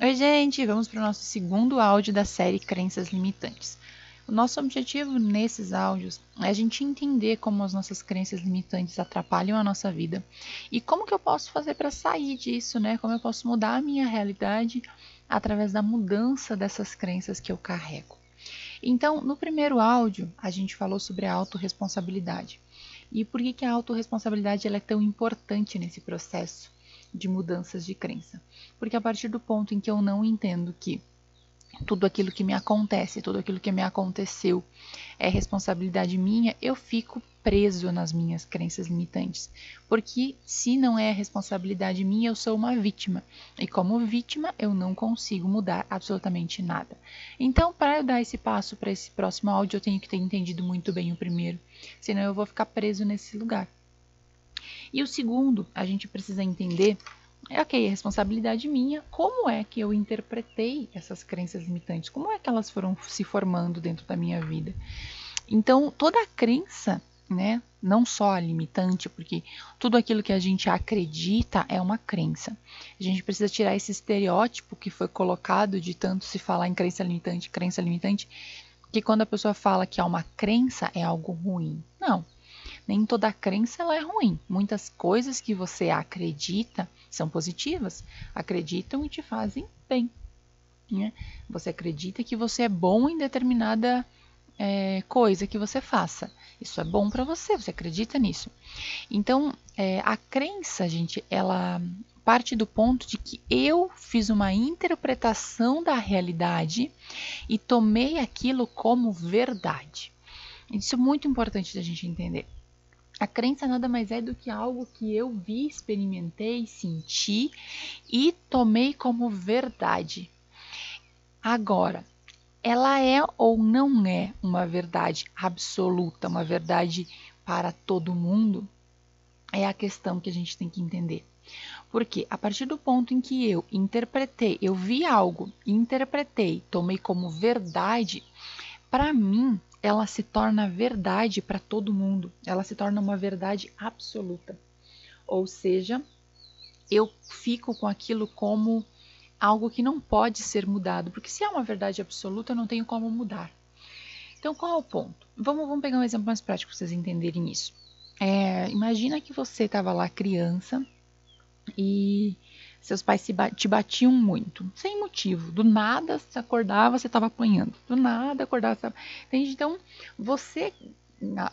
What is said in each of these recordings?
Oi, gente! Vamos para o nosso segundo áudio da série Crenças Limitantes. O nosso objetivo nesses áudios é a gente entender como as nossas crenças limitantes atrapalham a nossa vida e como que eu posso fazer para sair disso, né? Como eu posso mudar a minha realidade através da mudança dessas crenças que eu carrego. Então, no primeiro áudio, a gente falou sobre a autorresponsabilidade. E por que, que a autorresponsabilidade ela é tão importante nesse processo de mudanças de crença? Porque a partir do ponto em que eu não entendo que tudo aquilo que me acontece, tudo aquilo que me aconteceu é responsabilidade minha, eu fico preso nas minhas crenças limitantes. Porque se não é responsabilidade minha, eu sou uma vítima. E como vítima, eu não consigo mudar absolutamente nada. Então, para eu dar esse passo para esse próximo áudio, eu tenho que ter entendido muito bem o primeiro. Senão eu vou ficar preso nesse lugar. E o segundo, a gente precisa entender é ok, é responsabilidade minha. Como é que eu interpretei essas crenças limitantes? Como é que elas foram se formando dentro da minha vida? Então, toda crença, né, não só a limitante, porque tudo aquilo que a gente acredita é uma crença. A gente precisa tirar esse estereótipo que foi colocado de tanto se falar em crença limitante, crença limitante, que quando a pessoa fala que é uma crença é algo ruim. Não. Nem toda crença ela é ruim. Muitas coisas que você acredita são positivas, acreditam e te fazem bem. Né? Você acredita que você é bom em determinada é, coisa que você faça. Isso é bom para você, você acredita nisso. Então, é, a crença, gente, ela parte do ponto de que eu fiz uma interpretação da realidade e tomei aquilo como verdade. Isso é muito importante da gente entender. A crença nada mais é do que algo que eu vi, experimentei, senti e tomei como verdade. Agora, ela é ou não é uma verdade absoluta, uma verdade para todo mundo? É a questão que a gente tem que entender. Porque a partir do ponto em que eu interpretei, eu vi algo, interpretei, tomei como verdade, para mim ela se torna verdade para todo mundo, ela se torna uma verdade absoluta. Ou seja, eu fico com aquilo como algo que não pode ser mudado, porque se é uma verdade absoluta, eu não tenho como mudar. Então, qual é o ponto? Vamos, vamos pegar um exemplo mais prático para vocês entenderem isso. É, imagina que você estava lá criança e seus pais te batiam muito, sem motivo. Do nada você acordava, você estava apanhando. Do nada acordava, você Entende? Então, você,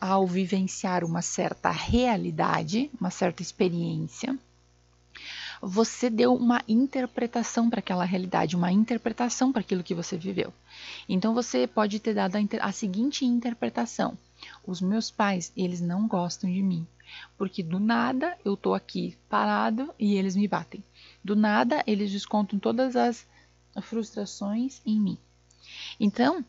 ao vivenciar uma certa realidade, uma certa experiência, você deu uma interpretação para aquela realidade, uma interpretação para aquilo que você viveu. Então você pode ter dado a, a, seguinte interpretação: os meus pais, eles não gostam de mim, porque do nada eu tô aqui parado e eles me batem. Do nada, eles descontam todas as frustrações em mim. Então,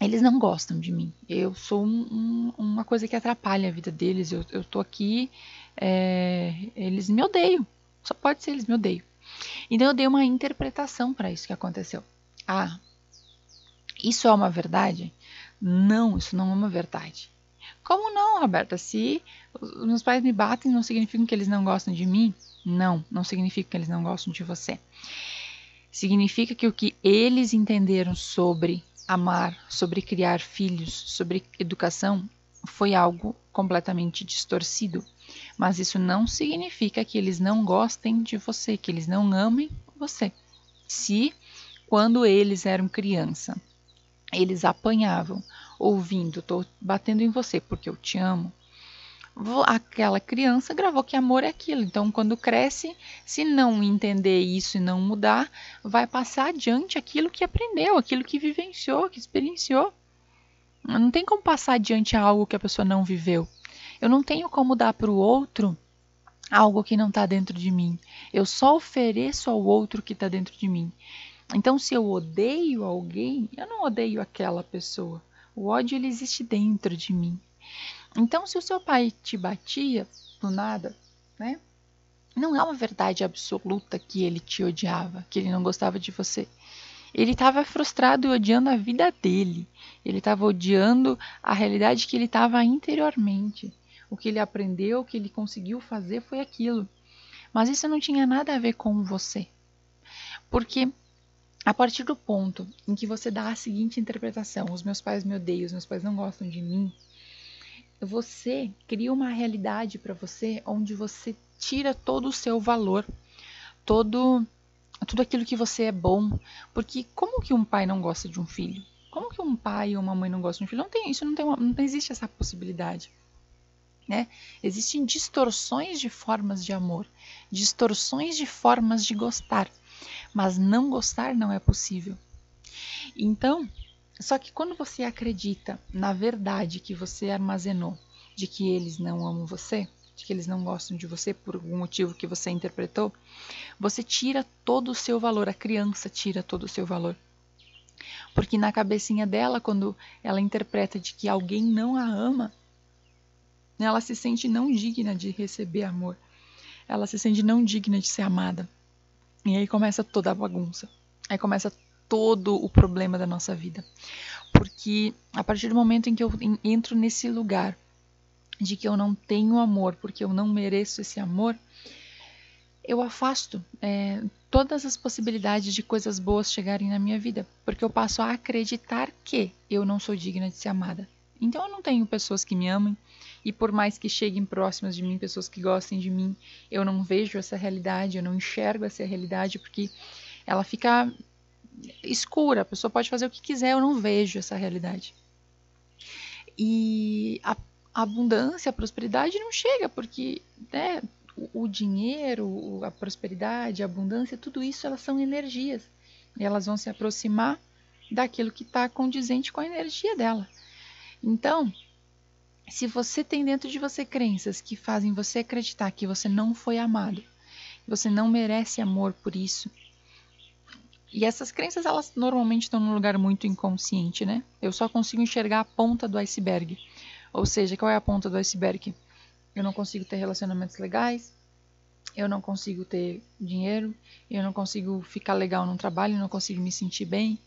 eles não gostam de mim. Eu sou um, um, uma coisa que atrapalha a vida deles. Eu, eu tô aqui, é, eles me odeiam. Só pode ser eles me odeiam. Então eu dei uma interpretação para isso que aconteceu. Ah, isso é uma verdade? Não, isso não é uma verdade. Como não, Roberta? Se os meus pais me batem, não significa que eles não gostam de mim? Não, não significa que eles não gostam de você. Significa que o que eles entenderam sobre amar, sobre criar filhos, sobre educação, foi algo completamente distorcido. Mas isso não significa que eles não gostem de você, que eles não amem você. Se, quando eles eram criança, eles apanhavam, ouvindo, estou batendo em você porque eu te amo, aquela criança gravou que amor é aquilo. Então, quando cresce, se não entender isso e não mudar, vai passar adiante aquilo que aprendeu, aquilo que vivenciou, que experienciou. Não tem como passar adiante algo que a pessoa não viveu. Eu não tenho como dar para o outro algo que não está dentro de mim. Eu só ofereço ao outro que está dentro de mim. Então, se eu odeio alguém, eu não odeio aquela pessoa. O ódio ele existe dentro de mim. Então, se o seu pai te batia do nada, né? Não é uma verdade absoluta que ele te odiava, que ele não gostava de você. Ele estava frustrado e odiando a vida dele. Ele estava odiando a realidade que ele estava interiormente. O que ele aprendeu, o que ele conseguiu fazer foi aquilo. Mas isso não tinha nada a ver com você. Porque a partir do ponto em que você dá a seguinte interpretação: os meus pais me odeiam, os meus pais não gostam de mim, você cria uma realidade para você onde você tira todo o seu valor, todo tudo aquilo que você é bom, porque como que um pai não gosta de um filho? Como que um pai ou uma mãe não gosta de um filho? Não tem isso, não tem uma, não existe essa possibilidade. Né? Existem distorções de formas de amor, distorções de formas de gostar, mas não gostar não é possível. Então, só que quando você acredita na verdade que você armazenou, de que eles não amam você, de que eles não gostam de você por algum motivo que você interpretou, você tira todo o seu valor, a criança tira todo o seu valor. Porque na cabecinha dela, quando ela interpreta de que alguém não a ama, ela se sente não digna de receber amor. Ela se sente não digna de ser amada. E aí começa toda a bagunça. Aí começa todo o problema da nossa vida. Porque a partir do momento em que eu entro nesse lugar de que eu não tenho amor, porque eu não mereço esse amor, eu afasto é, todas as possibilidades de coisas boas chegarem na minha vida, porque eu passo a acreditar que eu não sou digna de ser amada. Então eu não tenho pessoas que me amem, e por mais que cheguem próximas de mim, pessoas que gostem de mim, eu não vejo essa realidade, eu não enxergo essa realidade, porque ela fica escura, a pessoa pode fazer o que quiser, eu não vejo essa realidade. E a abundância, a prosperidade não chega, porque né, o dinheiro, a prosperidade, a abundância, tudo isso elas são energias. E elas vão se aproximar daquilo que está condizente com a energia dela. Então, se você tem dentro de você crenças que fazem você acreditar que você não foi amado, que você não merece amor por isso, e essas crenças elas normalmente estão num lugar muito inconsciente, né? Eu só consigo enxergar a ponta do iceberg. Ou seja, qual é a ponta do iceberg? Eu não consigo ter relacionamentos legais, eu não consigo ter dinheiro, eu não consigo ficar legal no trabalho, eu não consigo me sentir bem.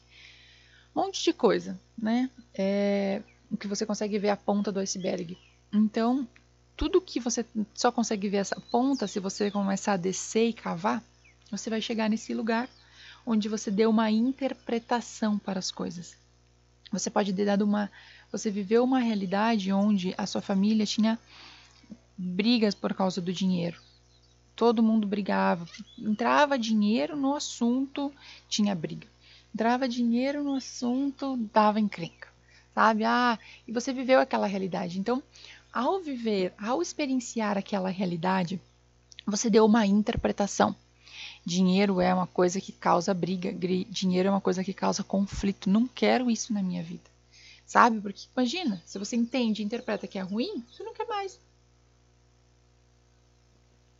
Um monte de coisa, né? É, que você consegue ver a ponta do iceberg. Então, tudo que você só consegue ver essa ponta, se você começar a descer e cavar, você vai chegar nesse lugar onde você deu uma interpretação para as coisas. Você pode ter dado uma. Você viveu uma realidade onde a sua família tinha brigas por causa do dinheiro. Todo mundo brigava. Entrava dinheiro no assunto, tinha briga. Entrava dinheiro no assunto, dava encrenca sabe? Ah, e você viveu aquela realidade. Então, ao viver, ao experienciar aquela realidade, você deu uma interpretação. Dinheiro é uma coisa que causa briga, dinheiro é uma coisa que causa conflito. Não quero isso na minha vida. Sabe? Porque imagina, se você entende e interpreta que é ruim, você não quer mais.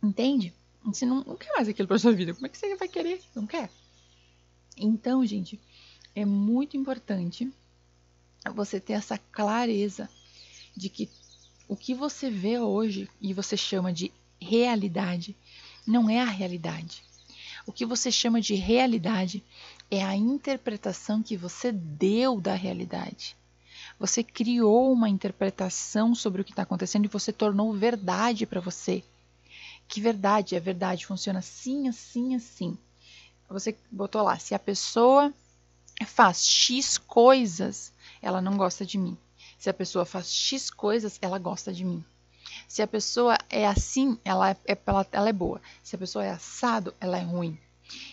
Entende? Você não, não quer mais aquilo para sua vida. Como é que você vai querer? Não quer? Então, gente, é muito importante você ter essa clareza de que o que você vê hoje e você chama de realidade não é a realidade. O que você chama de realidade é a interpretação que você deu da realidade. Você criou uma interpretação sobre o que está acontecendo e você tornou verdade para você. Que verdade? A verdade funciona assim, assim, assim. Você botou lá, se a pessoa faz X coisas, ela não gosta de mim. Se a pessoa faz X coisas, ela gosta de mim. Se a pessoa é assim, ela é, ela, ela é boa. Se a pessoa é assado, ela é ruim.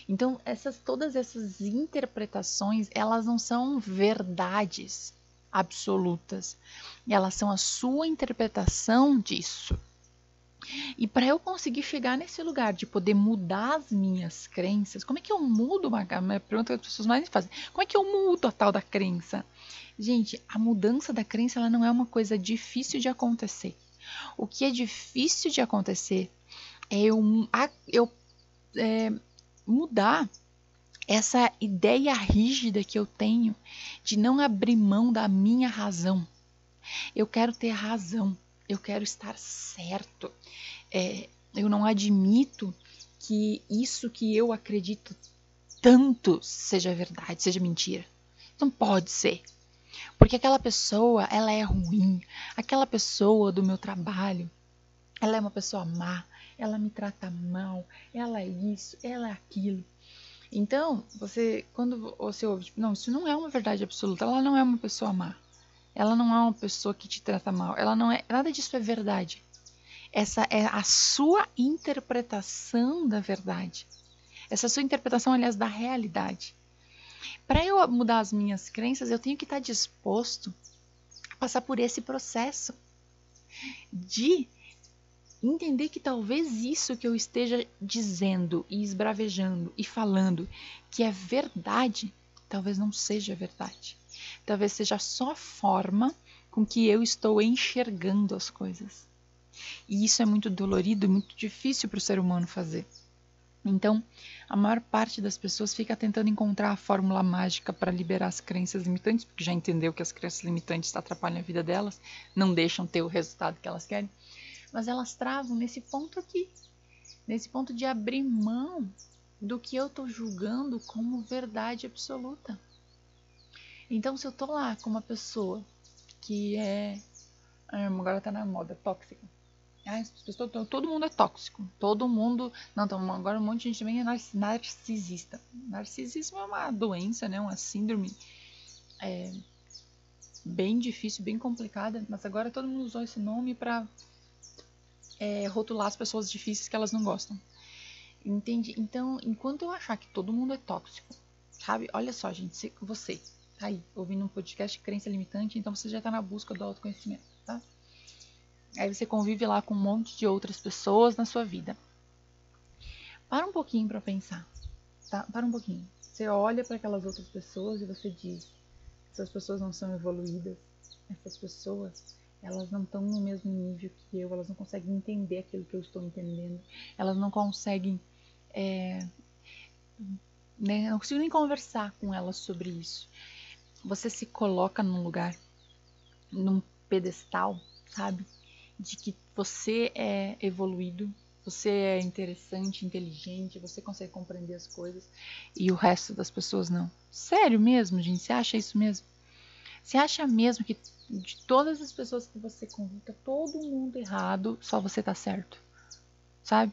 Então, essas todas essas interpretações, elas não são verdades absolutas. Elas são a sua interpretação disso. E para eu conseguir chegar nesse lugar de poder mudar as minhas crenças, como é que eu mudo uma, uma pergunta que as pessoas mais fazem? Como é que eu mudo a tal da crença? Gente, a mudança da crença ela não é uma coisa difícil de acontecer. O que é difícil de acontecer é eu, eu é, mudar essa ideia rígida que eu tenho de não abrir mão da minha razão. Eu quero ter razão eu quero estar certo. É, eu não admito que isso que eu acredito tanto seja verdade, seja mentira. Não pode ser. Porque aquela pessoa, ela é ruim. Aquela pessoa do meu trabalho, ela é uma pessoa má. Ela me trata mal. Ela é isso, ela é aquilo. Então, você, quando você ouve, tipo, não, isso não é uma verdade absoluta, ela não é uma pessoa má. Ela não é uma pessoa que te trata mal. Ela não é. Nada disso é verdade. Essa é a sua interpretação da verdade. Essa sua interpretação, aliás, da realidade. Para eu mudar as minhas crenças, eu tenho que estar disposto a passar por esse processo de entender que talvez isso que eu esteja dizendo e esbravejando e falando que é verdade, talvez não seja verdade. Talvez seja só a forma com que eu estou enxergando as coisas. E isso é muito dolorido muito difícil para o ser humano fazer. Então, a maior parte das pessoas fica tentando encontrar a fórmula mágica para liberar as crenças limitantes, porque já entendeu que as crenças limitantes atrapalham a vida delas, não deixam ter o resultado que elas querem. Mas elas travam nesse ponto aqui, nesse ponto de abrir mão do que eu estou julgando como verdade absoluta. Então, se eu estou lá com uma pessoa que é. Agora está na moda, tóxica Ai, as pessoas, todo mundo é tóxico. Todo mundo. Não, agora um monte de gente também é narcisista. Narcisismo é uma doença, né? Uma síndrome é, bem difícil, bem complicada. Mas agora todo mundo usou esse nome para é, rotular as pessoas difíceis que elas não gostam. Entende? Então, enquanto eu achar que todo mundo é tóxico, sabe? Olha só, gente, você tá aí ouvindo um podcast de crença limitante, então você já está na busca do autoconhecimento, tá? Aí você convive lá com um monte de outras pessoas na sua vida. Para um pouquinho para pensar, tá? Para um pouquinho. Você olha para aquelas outras pessoas e você diz: essas pessoas não são evoluídas, essas pessoas elas não estão no mesmo nível que eu, elas não conseguem entender aquilo que eu estou entendendo, elas não conseguem, é, né, não consigo nem conversar com elas sobre isso. Você se coloca num lugar, num pedestal, sabe? De que você é evoluído, você é interessante, inteligente, você consegue compreender as coisas e o resto das pessoas não. Sério mesmo, gente? Você acha isso mesmo? Você acha mesmo que de todas as pessoas que você convive, tá todo mundo errado, só você tá certo? Sabe?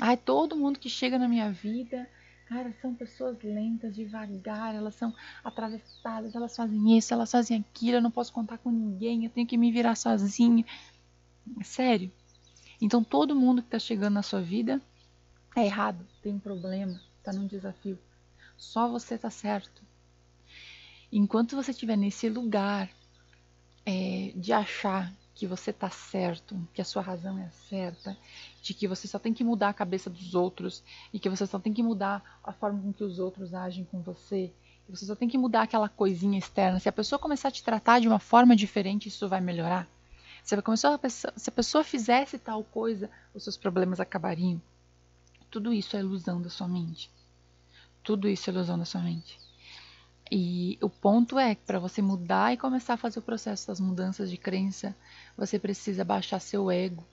Ai, todo mundo que chega na minha vida, cara, são pessoas lentas, devagar, elas são atravessadas, elas fazem isso, elas fazem aquilo, eu não posso contar com ninguém, eu tenho que me virar sozinho. É sério. Então todo mundo que está chegando na sua vida é errado, tem um problema, está num desafio. Só você está certo. Enquanto você estiver nesse lugar é, de achar que você está certo, que a sua razão é certa, de que você só tem que mudar a cabeça dos outros e que você só tem que mudar a forma com que os outros agem com você, que você só tem que mudar aquela coisinha externa. Se a pessoa começar a te tratar de uma forma diferente, isso vai melhorar. Se a, pessoa, se a pessoa fizesse tal coisa, os seus problemas acabariam. Tudo isso é ilusão da sua mente. Tudo isso é ilusão da sua mente. E o ponto é que para você mudar e começar a fazer o processo das mudanças de crença, você precisa baixar seu ego.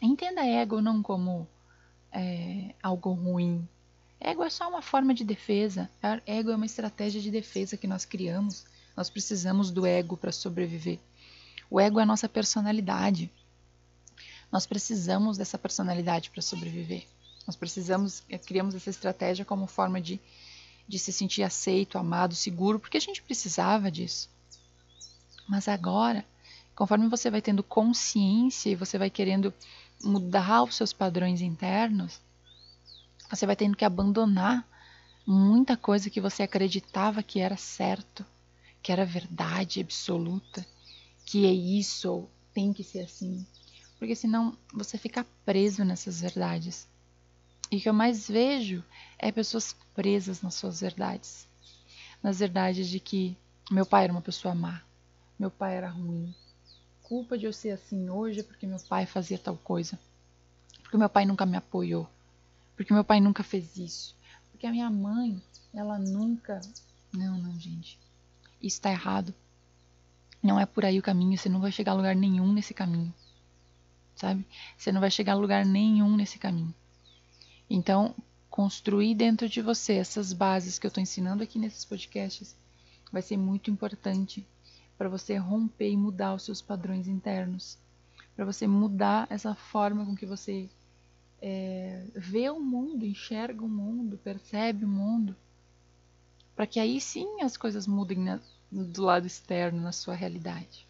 Entenda ego não como é, algo ruim. Ego é só uma forma de defesa. Ego é uma estratégia de defesa que nós criamos. Nós precisamos do ego para sobreviver. O ego é a nossa personalidade. Nós precisamos dessa personalidade para sobreviver. Nós precisamos, eh, criamos essa estratégia como forma de, de se sentir aceito, amado, seguro, porque a gente precisava disso. Mas agora, conforme você vai tendo consciência e você vai querendo mudar os seus padrões internos, você vai tendo que abandonar muita coisa que você acreditava que era certo, que era verdade absoluta, que é isso ou tem que ser assim. Porque senão você fica preso nessas verdades. E o que eu mais vejo é pessoas presas nas suas verdades. Nas verdades de que meu pai era uma pessoa má, meu pai era ruim. Culpa de eu ser assim hoje é porque meu pai fazia tal coisa. Porque meu pai nunca me apoiou. Porque meu pai nunca fez isso. Porque a minha mãe, ela nunca. Não, não, gente. Isso está errado. Não é por aí o caminho, você não vai chegar a lugar nenhum nesse caminho. Sabe? Você não vai chegar a lugar nenhum nesse caminho. Então, construir dentro de você essas bases que eu estou ensinando aqui nesses podcasts vai ser muito importante para você romper e mudar os seus padrões internos, para você mudar essa forma com que você é, vê o mundo, enxerga o mundo, percebe o mundo, para que aí sim as coisas mudem do lado externo, na sua realidade.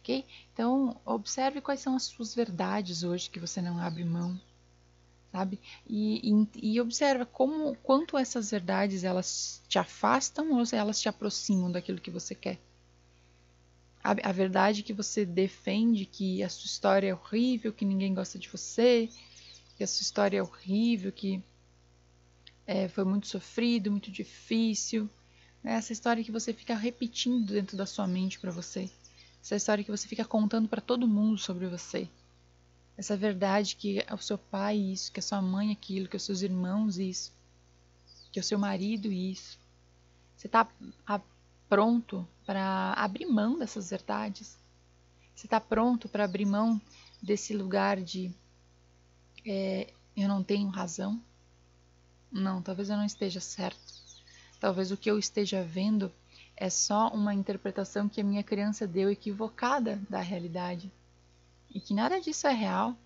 Ok? Então, observe quais são as suas verdades hoje que você não abre mão, sabe? E, e, e observa como, quanto essas verdades elas te afastam ou elas te aproximam daquilo que você quer a, a verdade que você defende que a sua história é horrível, que ninguém gosta de você, que a sua história é horrível, que é, foi muito sofrido, muito difícil. Né? Essa história que você fica repetindo dentro da sua mente para você. Essa história que você fica contando para todo mundo sobre você. Essa verdade que é o seu pai isso, que a sua mãe aquilo, que os seus irmãos isso, que o seu marido isso. Você está pronto para abrir mão dessas verdades? Você está pronto para abrir mão desse lugar de é, eu não tenho razão? Não, talvez eu não esteja certo. Talvez o que eu esteja vendo é só uma interpretação que a minha criança deu equivocada da realidade. E que nada disso é real.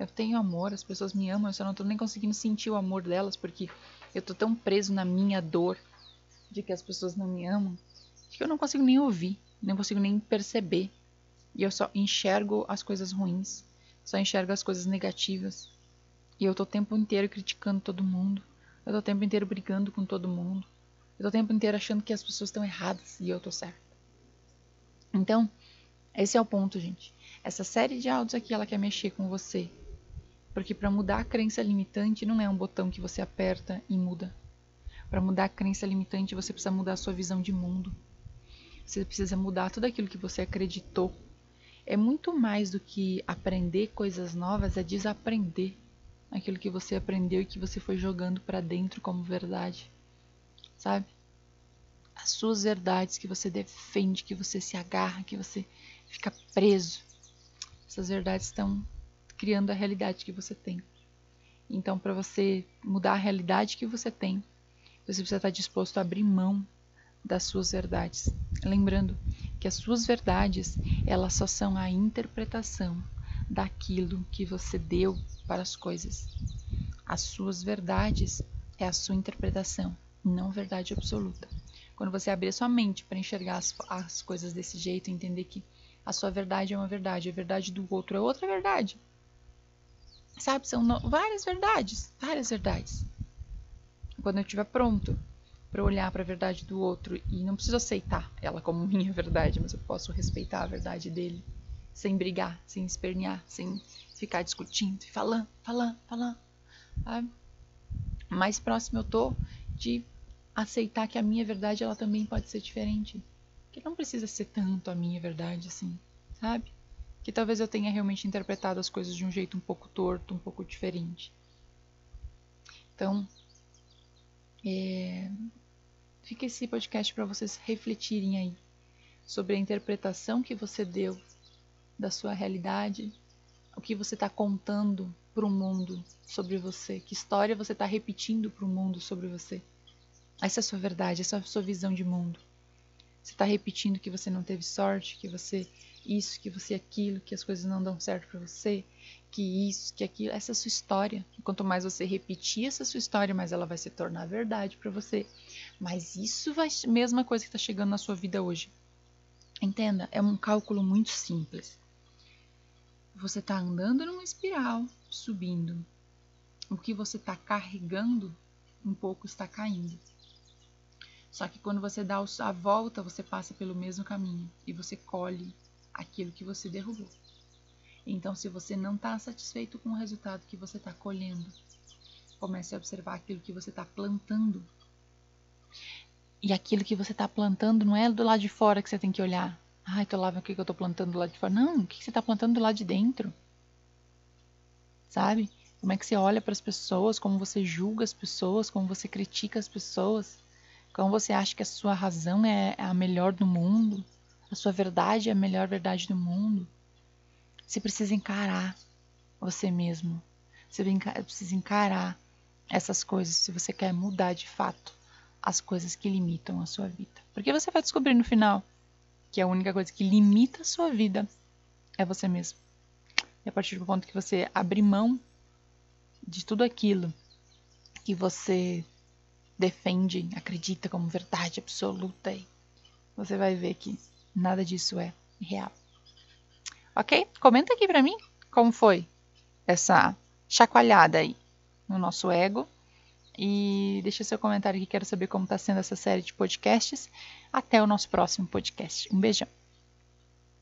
Eu tenho amor, as pessoas me amam, eu só não estou nem conseguindo sentir o amor delas porque eu estou tão preso na minha dor de que as pessoas não me amam que eu não consigo nem ouvir, não consigo nem perceber. E eu só enxergo as coisas ruins, só enxergo as coisas negativas. E eu tô o tempo inteiro criticando todo mundo. Eu tô o tempo inteiro brigando com todo mundo. Eu tô o tempo inteiro achando que as pessoas estão erradas e eu tô certo. Então, esse é o ponto, gente. Essa série de áudios aqui, ela quer mexer com você. Porque para mudar a crença limitante não é um botão que você aperta e muda. Para mudar a crença limitante, você precisa mudar a sua visão de mundo. Você precisa mudar tudo aquilo que você acreditou. É muito mais do que aprender coisas novas, é desaprender aquilo que você aprendeu e que você foi jogando para dentro como verdade. Sabe? As suas verdades que você defende, que você se agarra, que você fica preso. Essas verdades estão criando a realidade que você tem. Então, para você mudar a realidade que você tem, você precisa estar disposto a abrir mão das suas verdades. Lembrando que as suas verdades, elas só são a interpretação daquilo que você deu para as coisas. As suas verdades é a sua interpretação, não verdade absoluta. Quando você abrir a sua mente para enxergar as, as coisas desse jeito, entender que a sua verdade é uma verdade, a verdade do outro é outra verdade. Sabe, são no, várias verdades, várias verdades. Quando eu estiver pronto para olhar para a verdade do outro e não preciso aceitar ela como minha verdade, mas eu posso respeitar a verdade dele, sem brigar, sem espernear, sem ficar discutindo, falando, falando, falando. Sabe? Mais próximo eu tô de aceitar que a minha verdade ela também pode ser diferente, que não precisa ser tanto a minha verdade assim, sabe? Que talvez eu tenha realmente interpretado as coisas de um jeito um pouco torto, um pouco diferente. Então, é, fica esse podcast para vocês refletirem aí sobre a interpretação que você deu da sua realidade, o que você está contando para o mundo sobre você, que história você está repetindo para o mundo sobre você. Essa é a sua verdade, essa é a sua visão de mundo. Você está repetindo que você não teve sorte, que você isso, que você aquilo, que as coisas não dão certo para você, que isso, que aquilo, essa é a sua história. Quanto mais você repetir essa sua história, mais ela vai se tornar verdade para você. Mas isso vai mesma coisa que está chegando na sua vida hoje. Entenda, é um cálculo muito simples. Você está andando numa espiral, subindo. O que você está carregando, um pouco está caindo. Só que quando você dá a volta, você passa pelo mesmo caminho e você colhe aquilo que você derrubou. Então, se você não está satisfeito com o resultado que você está colhendo, comece a observar aquilo que você está plantando. E aquilo que você está plantando não é do lado de fora que você tem que olhar. Ai, tô lá vendo o que eu estou plantando do lado de fora. Não, o que você está plantando do lado de dentro? Sabe? Como é que você olha para as pessoas, como você julga as pessoas, como você critica as pessoas, como você acha que a sua razão é a melhor do mundo, a sua verdade é a melhor verdade do mundo. Você precisa encarar você mesmo. Você precisa encarar essas coisas se você quer mudar de fato as coisas que limitam a sua vida. Porque você vai descobrir no final que a única coisa que limita a sua vida é você mesmo. E a partir do ponto que você abrir mão de tudo aquilo que você defende, acredita como verdade absoluta, e você vai ver que nada disso é real. Ok? Comenta aqui para mim como foi essa chacoalhada aí no nosso ego. E deixa seu comentário aqui, quero saber como está sendo essa série de podcasts. Até o nosso próximo podcast. Um beijão.